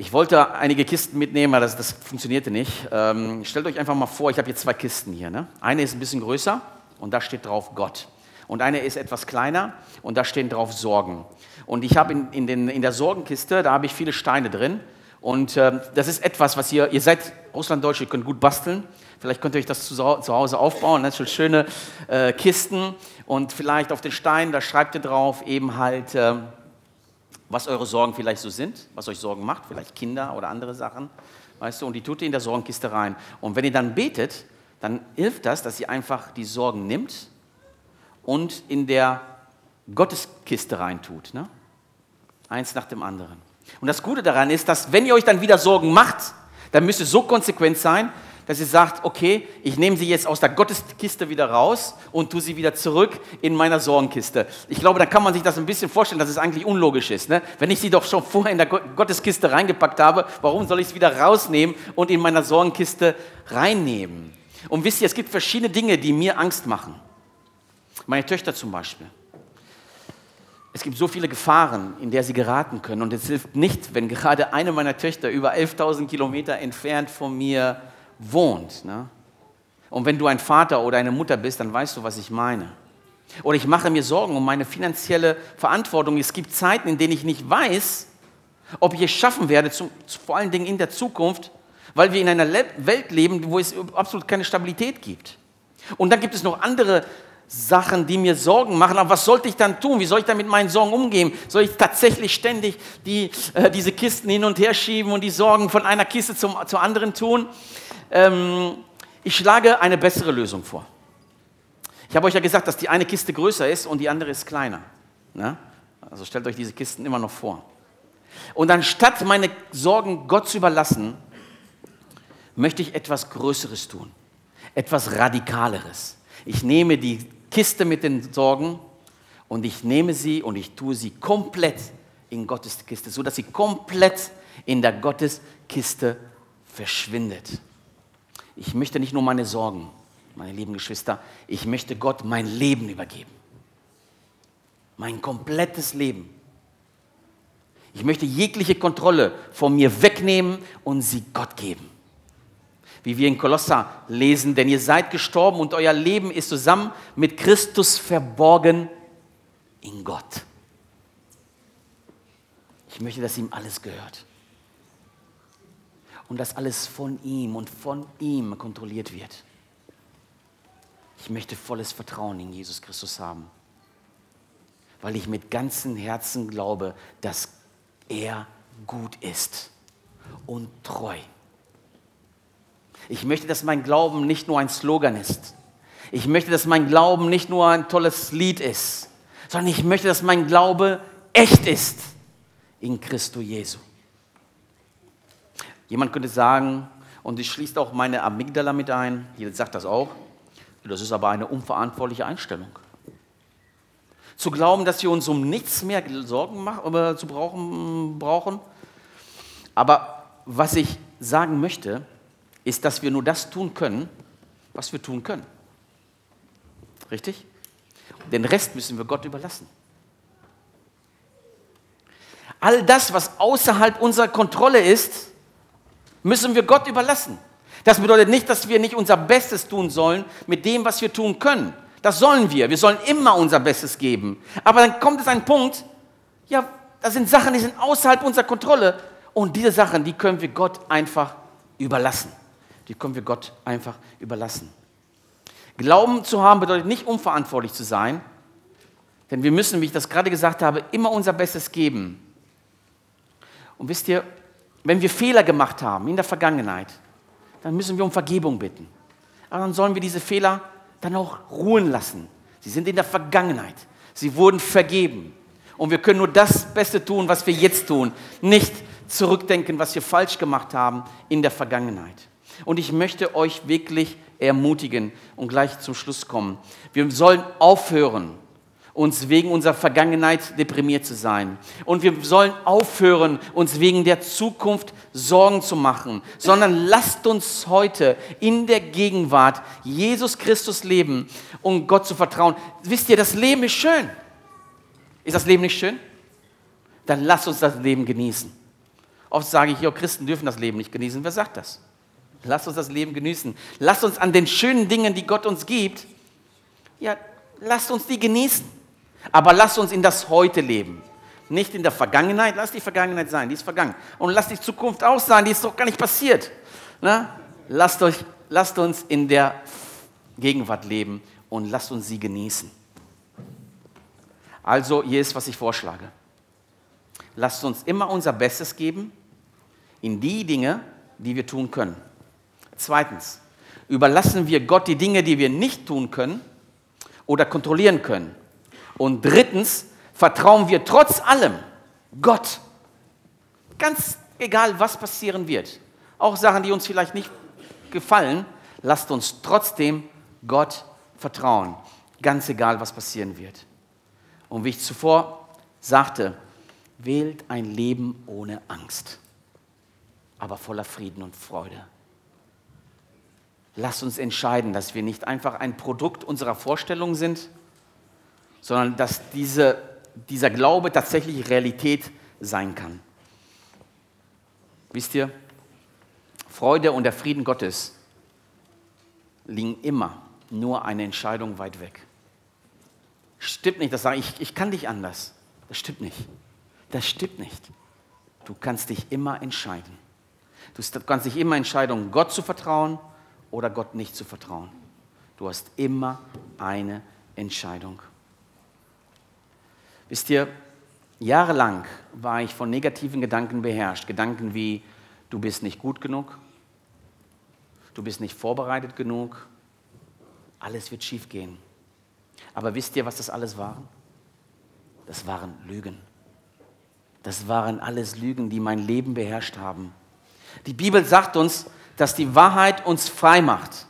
Speaker 1: Ich wollte einige Kisten mitnehmen, aber das, das funktionierte nicht. Ähm, stellt euch einfach mal vor, ich habe hier zwei Kisten hier. Ne? Eine ist ein bisschen größer und da steht drauf Gott. Und eine ist etwas kleiner und da stehen drauf Sorgen. Und ich habe in, in, den, in der Sorgenkiste, da habe ich viele Steine drin. Und äh, das ist etwas, was ihr, ihr seid Russlanddeutsche, ihr könnt gut basteln. Vielleicht könnt ihr euch das zu, zu Hause aufbauen. Das sind schöne äh, Kisten. Und vielleicht auf den Steinen, da schreibt ihr drauf eben halt... Äh, was eure Sorgen vielleicht so sind, was euch Sorgen macht, vielleicht Kinder oder andere Sachen, weißt du, und die tut ihr in der Sorgenkiste rein. Und wenn ihr dann betet, dann hilft das, dass ihr einfach die Sorgen nimmt und in der Gotteskiste reintut. Ne? Eins nach dem anderen. Und das Gute daran ist, dass wenn ihr euch dann wieder Sorgen macht, dann müsst ihr so konsequent sein, dass ihr sagt, okay, ich nehme sie jetzt aus der Gotteskiste wieder raus und tue sie wieder zurück in meiner Sorgenkiste. Ich glaube, da kann man sich das ein bisschen vorstellen, dass es eigentlich unlogisch ist. Ne? Wenn ich sie doch schon vorher in der Gotteskiste reingepackt habe, warum soll ich es wieder rausnehmen und in meiner Sorgenkiste reinnehmen? Und wisst ihr, es gibt verschiedene Dinge, die mir Angst machen. Meine Töchter zum Beispiel. Es gibt so viele Gefahren, in der sie geraten können. Und es hilft nicht, wenn gerade eine meiner Töchter über 11.000 Kilometer entfernt von mir wohnt. Ne? Und wenn du ein Vater oder eine Mutter bist, dann weißt du, was ich meine. Oder ich mache mir Sorgen um meine finanzielle Verantwortung. Es gibt Zeiten, in denen ich nicht weiß, ob ich es schaffen werde, zu, vor allen Dingen in der Zukunft, weil wir in einer Le Welt leben, wo es absolut keine Stabilität gibt. Und dann gibt es noch andere Sachen, die mir Sorgen machen. Aber was sollte ich dann tun? Wie soll ich dann mit meinen Sorgen umgehen? Soll ich tatsächlich ständig die, äh, diese Kisten hin und her schieben und die Sorgen von einer Kiste zum, zur anderen tun? Ähm, ich schlage eine bessere Lösung vor. Ich habe euch ja gesagt, dass die eine Kiste größer ist und die andere ist kleiner. Ne? Also stellt euch diese Kisten immer noch vor. Und anstatt meine Sorgen Gott zu überlassen, möchte ich etwas Größeres tun, etwas Radikaleres. Ich nehme die Kiste mit den Sorgen und ich nehme sie und ich tue sie komplett in Gottes Kiste, sodass sie komplett in der Gotteskiste verschwindet. Ich möchte nicht nur meine Sorgen, meine lieben Geschwister, ich möchte Gott mein Leben übergeben. Mein komplettes Leben. Ich möchte jegliche Kontrolle von mir wegnehmen und sie Gott geben. Wie wir in Kolosser lesen, denn ihr seid gestorben und euer Leben ist zusammen mit Christus verborgen in Gott. Ich möchte, dass ihm alles gehört. Und dass alles von ihm und von ihm kontrolliert wird. Ich möchte volles Vertrauen in Jesus Christus haben, weil ich mit ganzem Herzen glaube, dass er gut ist und treu. Ich möchte, dass mein Glauben nicht nur ein Slogan ist. Ich möchte, dass mein Glauben nicht nur ein tolles Lied ist, sondern ich möchte, dass mein Glaube echt ist in Christo Jesu. Jemand könnte sagen, und ich schließt auch meine Amygdala mit ein, jeder sagt das auch, das ist aber eine unverantwortliche Einstellung. Zu glauben, dass wir uns um nichts mehr Sorgen machen, äh, zu brauchen, brauchen. Aber was ich sagen möchte, ist, dass wir nur das tun können, was wir tun können. Richtig? Den Rest müssen wir Gott überlassen. All das, was außerhalb unserer Kontrolle ist, müssen wir Gott überlassen. Das bedeutet nicht, dass wir nicht unser Bestes tun sollen mit dem, was wir tun können. Das sollen wir. Wir sollen immer unser Bestes geben. Aber dann kommt es ein Punkt, ja, das sind Sachen, die sind außerhalb unserer Kontrolle. Und diese Sachen, die können wir Gott einfach überlassen. Die können wir Gott einfach überlassen. Glauben zu haben bedeutet nicht unverantwortlich zu sein, denn wir müssen, wie ich das gerade gesagt habe, immer unser Bestes geben. Und wisst ihr, wenn wir Fehler gemacht haben in der Vergangenheit, dann müssen wir um Vergebung bitten. Aber dann sollen wir diese Fehler dann auch ruhen lassen. Sie sind in der Vergangenheit. Sie wurden vergeben. Und wir können nur das Beste tun, was wir jetzt tun. Nicht zurückdenken, was wir falsch gemacht haben in der Vergangenheit. Und ich möchte euch wirklich ermutigen und gleich zum Schluss kommen. Wir sollen aufhören, uns wegen unserer Vergangenheit deprimiert zu sein. Und wir sollen aufhören, uns wegen der Zukunft Sorgen zu machen, sondern lasst uns heute in der Gegenwart Jesus Christus leben und Gott zu vertrauen. Wisst ihr, das Leben ist schön. Ist das Leben nicht schön? Dann lasst uns das Leben genießen. Oft sage ich, ja, Christen dürfen das Leben nicht genießen. Wer sagt das? Lasst uns das Leben genießen. Lasst uns an den schönen Dingen, die Gott uns gibt, ja, lasst uns die genießen. Aber lass uns in das Heute leben. Nicht in der Vergangenheit. Lass die Vergangenheit sein, die ist vergangen. Und lass die Zukunft auch sein, die ist doch gar nicht passiert. Na? Lasst, euch, lasst uns in der Gegenwart leben und lasst uns sie genießen. Also, hier ist, was ich vorschlage. Lasst uns immer unser Bestes geben in die Dinge, die wir tun können. Zweitens, überlassen wir Gott die Dinge, die wir nicht tun können oder kontrollieren können. Und drittens vertrauen wir trotz allem Gott. Ganz egal, was passieren wird. Auch Sachen, die uns vielleicht nicht gefallen, lasst uns trotzdem Gott vertrauen. Ganz egal, was passieren wird. Und wie ich zuvor sagte, wählt ein Leben ohne Angst, aber voller Frieden und Freude. Lasst uns entscheiden, dass wir nicht einfach ein Produkt unserer Vorstellung sind, sondern dass diese, dieser Glaube tatsächlich Realität sein kann. Wisst ihr, Freude und der Frieden Gottes liegen immer nur eine Entscheidung weit weg. Stimmt nicht, das sage ich, ich kann dich anders. Das stimmt nicht. Das stimmt nicht. du kannst dich immer entscheiden. Du kannst dich immer entscheiden, Gott zu vertrauen oder Gott nicht zu vertrauen. Du hast immer eine Entscheidung. Wisst ihr, jahrelang war ich von negativen Gedanken beherrscht. Gedanken wie, du bist nicht gut genug, du bist nicht vorbereitet genug, alles wird schief gehen. Aber wisst ihr, was das alles waren? Das waren Lügen. Das waren alles Lügen, die mein Leben beherrscht haben. Die Bibel sagt uns, dass die Wahrheit uns frei macht.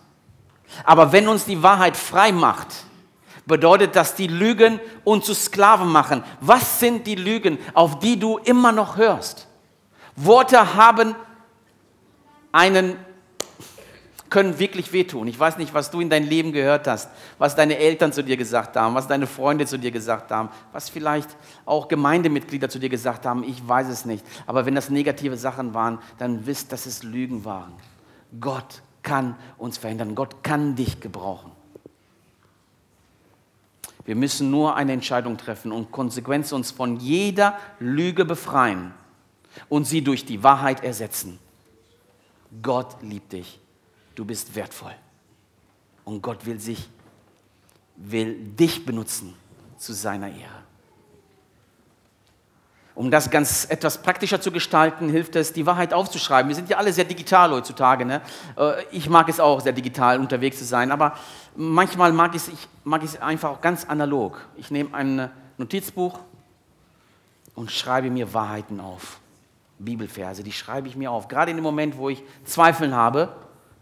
Speaker 1: Aber wenn uns die Wahrheit frei macht, bedeutet das, die Lügen uns zu Sklaven machen. Was sind die Lügen, auf die du immer noch hörst? Worte haben einen können wirklich wehtun. Ich weiß nicht, was du in dein Leben gehört hast, was deine Eltern zu dir gesagt haben, was deine Freunde zu dir gesagt haben, was vielleicht auch Gemeindemitglieder zu dir gesagt haben. Ich weiß es nicht. Aber wenn das negative Sachen waren, dann wisst, dass es Lügen waren. Gott kann uns verändern. Gott kann dich gebrauchen. Wir müssen nur eine Entscheidung treffen und konsequent uns von jeder Lüge befreien und sie durch die Wahrheit ersetzen. Gott liebt dich du bist wertvoll. Und Gott will sich, will dich benutzen zu seiner Ehre. Um das ganz etwas praktischer zu gestalten, hilft es, die Wahrheit aufzuschreiben. Wir sind ja alle sehr digital heutzutage. Ne? Äh, ich mag es auch, sehr digital unterwegs zu sein, aber manchmal mag ich es, ich mag einfach auch ganz analog. Ich nehme ein Notizbuch und schreibe mir Wahrheiten auf. Bibelverse, die schreibe ich mir auf. Gerade in dem Moment, wo ich Zweifeln habe,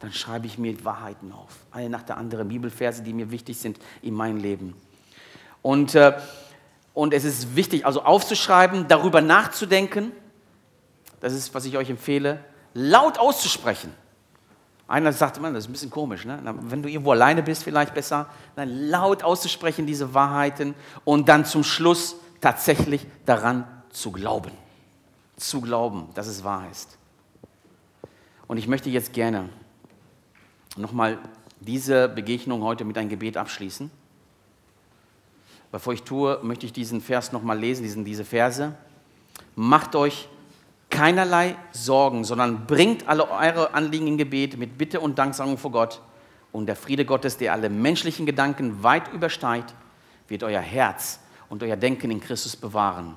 Speaker 1: dann schreibe ich mir Wahrheiten auf. Eine nach der anderen Bibelverse, die mir wichtig sind in meinem Leben. Und, äh, und es ist wichtig, also aufzuschreiben, darüber nachzudenken. Das ist, was ich euch empfehle, laut auszusprechen. Einer sagt, man, das ist ein bisschen komisch, ne? wenn du irgendwo alleine bist, vielleicht besser, dann laut auszusprechen diese Wahrheiten und dann zum Schluss tatsächlich daran zu glauben. Zu glauben, dass es wahr ist. Und ich möchte jetzt gerne nochmal diese Begegnung heute mit einem Gebet abschließen. Bevor ich tue, möchte ich diesen Vers nochmal lesen, diesen, diese Verse. Macht euch keinerlei Sorgen, sondern bringt alle eure Anliegen in Gebet mit Bitte und Danksagung vor Gott. Und der Friede Gottes, der alle menschlichen Gedanken weit übersteigt, wird euer Herz und euer Denken in Christus bewahren.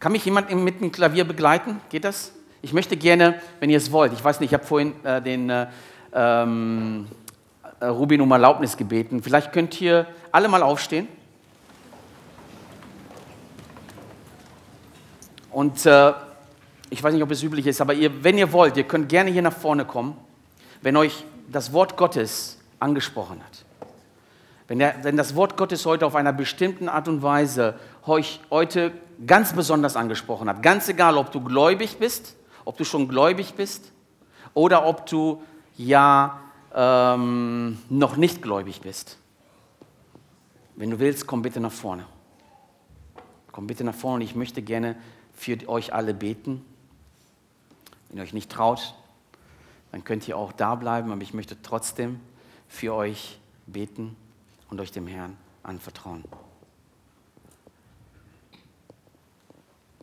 Speaker 1: Kann mich jemand mit dem Klavier begleiten? Geht das? Ich möchte gerne, wenn ihr es wollt, ich weiß nicht, ich habe vorhin äh, den äh, ähm, äh, Rubin um Erlaubnis gebeten. Vielleicht könnt ihr alle mal aufstehen. Und äh, ich weiß nicht, ob es üblich ist, aber ihr, wenn ihr wollt, ihr könnt gerne hier nach vorne kommen, wenn euch das Wort Gottes angesprochen hat. Wenn, der, wenn das Wort Gottes heute auf einer bestimmten Art und Weise euch heute ganz besonders angesprochen hat, ganz egal, ob du gläubig bist ob du schon gläubig bist oder ob du ja ähm, noch nicht gläubig bist. Wenn du willst, komm bitte nach vorne. Komm bitte nach vorne. Ich möchte gerne für euch alle beten. Wenn ihr euch nicht traut, dann könnt ihr auch da bleiben, aber ich möchte trotzdem für euch beten und euch dem Herrn anvertrauen.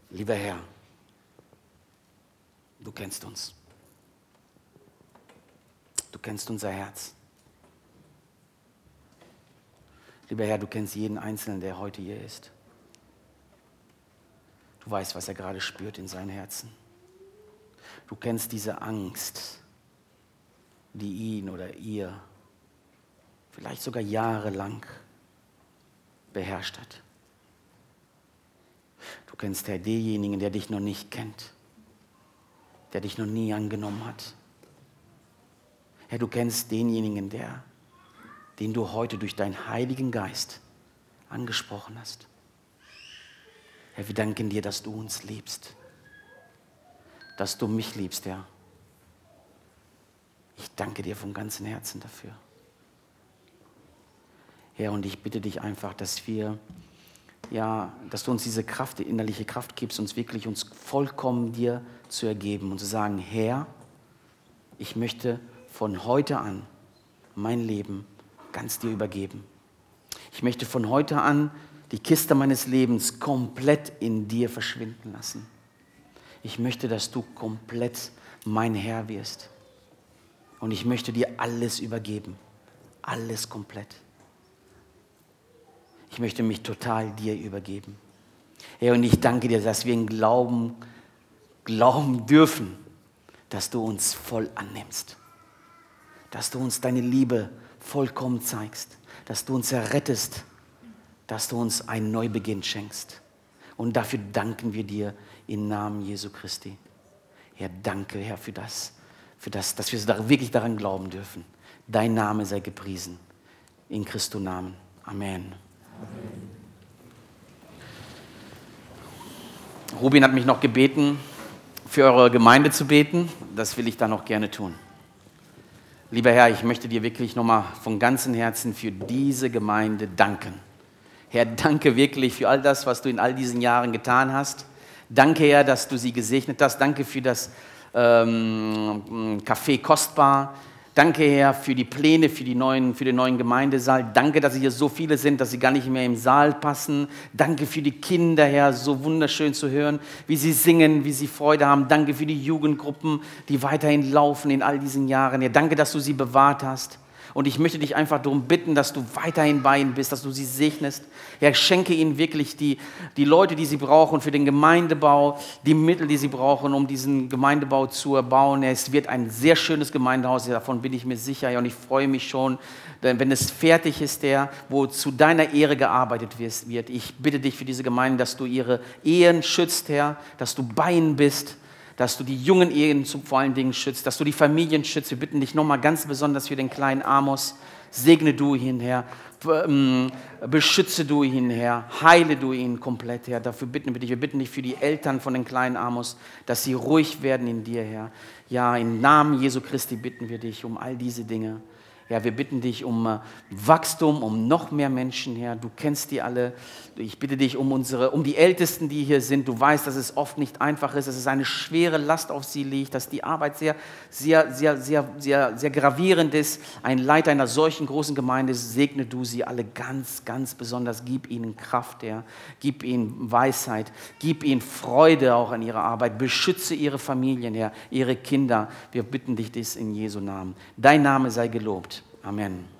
Speaker 1: Lieber Herr, Du kennst uns. Du kennst unser Herz. Lieber Herr, du kennst jeden Einzelnen, der heute hier ist. Du weißt, was er gerade spürt in seinem Herzen. Du kennst diese Angst, die ihn oder ihr vielleicht sogar jahrelang beherrscht hat. Du kennst, Herr, denjenigen, der dich noch nicht kennt der dich noch nie angenommen hat. Herr, du kennst denjenigen, der, den du heute durch deinen Heiligen Geist angesprochen hast. Herr, wir danken dir, dass du uns liebst, dass du mich liebst, Herr. Ich danke dir von ganzem Herzen dafür. Herr, und ich bitte dich einfach, dass wir, ja, dass du uns diese Kraft, die innerliche Kraft gibst, uns wirklich uns vollkommen dir zu ergeben und zu sagen, Herr, ich möchte von heute an mein Leben ganz dir übergeben. Ich möchte von heute an die Kiste meines Lebens komplett in dir verschwinden lassen. Ich möchte, dass du komplett mein Herr wirst. Und ich möchte dir alles übergeben. Alles komplett. Ich möchte mich total dir übergeben. Herr, und ich danke dir, dass wir in Glauben glauben dürfen, dass du uns voll annimmst. Dass du uns deine Liebe vollkommen zeigst. Dass du uns errettest. Dass du uns einen Neubeginn schenkst. Und dafür danken wir dir im Namen Jesu Christi. Herr, danke, Herr, für das, für das, dass wir wirklich daran glauben dürfen. Dein Name sei gepriesen. In Christus Namen. Amen. Amen. Rubin hat mich noch gebeten, für eure Gemeinde zu beten. Das will ich dann auch gerne tun. Lieber Herr, ich möchte dir wirklich nochmal von ganzem Herzen für diese Gemeinde danken. Herr, danke wirklich für all das, was du in all diesen Jahren getan hast. Danke, Herr, dass du sie gesegnet hast. Danke für das ähm, Café Kostbar. Danke, Herr, für die Pläne, für, die neuen, für den neuen Gemeindesaal. Danke, dass hier so viele sind, dass sie gar nicht mehr im Saal passen. Danke für die Kinder, Herr, so wunderschön zu hören, wie sie singen, wie sie Freude haben. Danke für die Jugendgruppen, die weiterhin laufen in all diesen Jahren. Herr, danke, dass du sie bewahrt hast. Und ich möchte dich einfach darum bitten, dass du weiterhin bei ihnen bist, dass du sie segnest. Ja, schenke ihnen wirklich die, die Leute, die sie brauchen für den Gemeindebau, die Mittel, die sie brauchen, um diesen Gemeindebau zu erbauen. Ja, es wird ein sehr schönes Gemeindehaus, davon bin ich mir sicher. Ja, und ich freue mich schon, wenn es fertig ist, der, wo zu deiner Ehre gearbeitet wird. Ich bitte dich für diese Gemeinde, dass du ihre Ehen schützt, Herr, dass du bei ihnen bist dass du die jungen Ehen vor allen Dingen schützt, dass du die Familien schützt. Wir bitten dich nochmal ganz besonders für den kleinen Amos. Segne du ihn, Herr. Ähm, beschütze du ihn, Herr. Heile du ihn komplett, Herr. Dafür bitten wir dich. Wir bitten dich für die Eltern von den kleinen Amos, dass sie ruhig werden in dir, Herr. Ja, im Namen Jesu Christi bitten wir dich um all diese Dinge. Ja, wir bitten dich um äh, Wachstum, um noch mehr Menschen, Herr. Du kennst die alle. Ich bitte dich um unsere, um die Ältesten, die hier sind. Du weißt, dass es oft nicht einfach ist, dass es eine schwere Last auf sie liegt, dass die Arbeit sehr, sehr, sehr, sehr, sehr, sehr gravierend ist. Ein Leiter einer solchen großen Gemeinde, segne du sie alle ganz, ganz besonders. Gib ihnen Kraft, Herr. Gib ihnen Weisheit. Gib ihnen Freude auch an ihrer Arbeit. Beschütze ihre Familien, Herr, ihre Kinder. Wir bitten dich dies in Jesu Namen. Dein Name sei gelobt. Amen.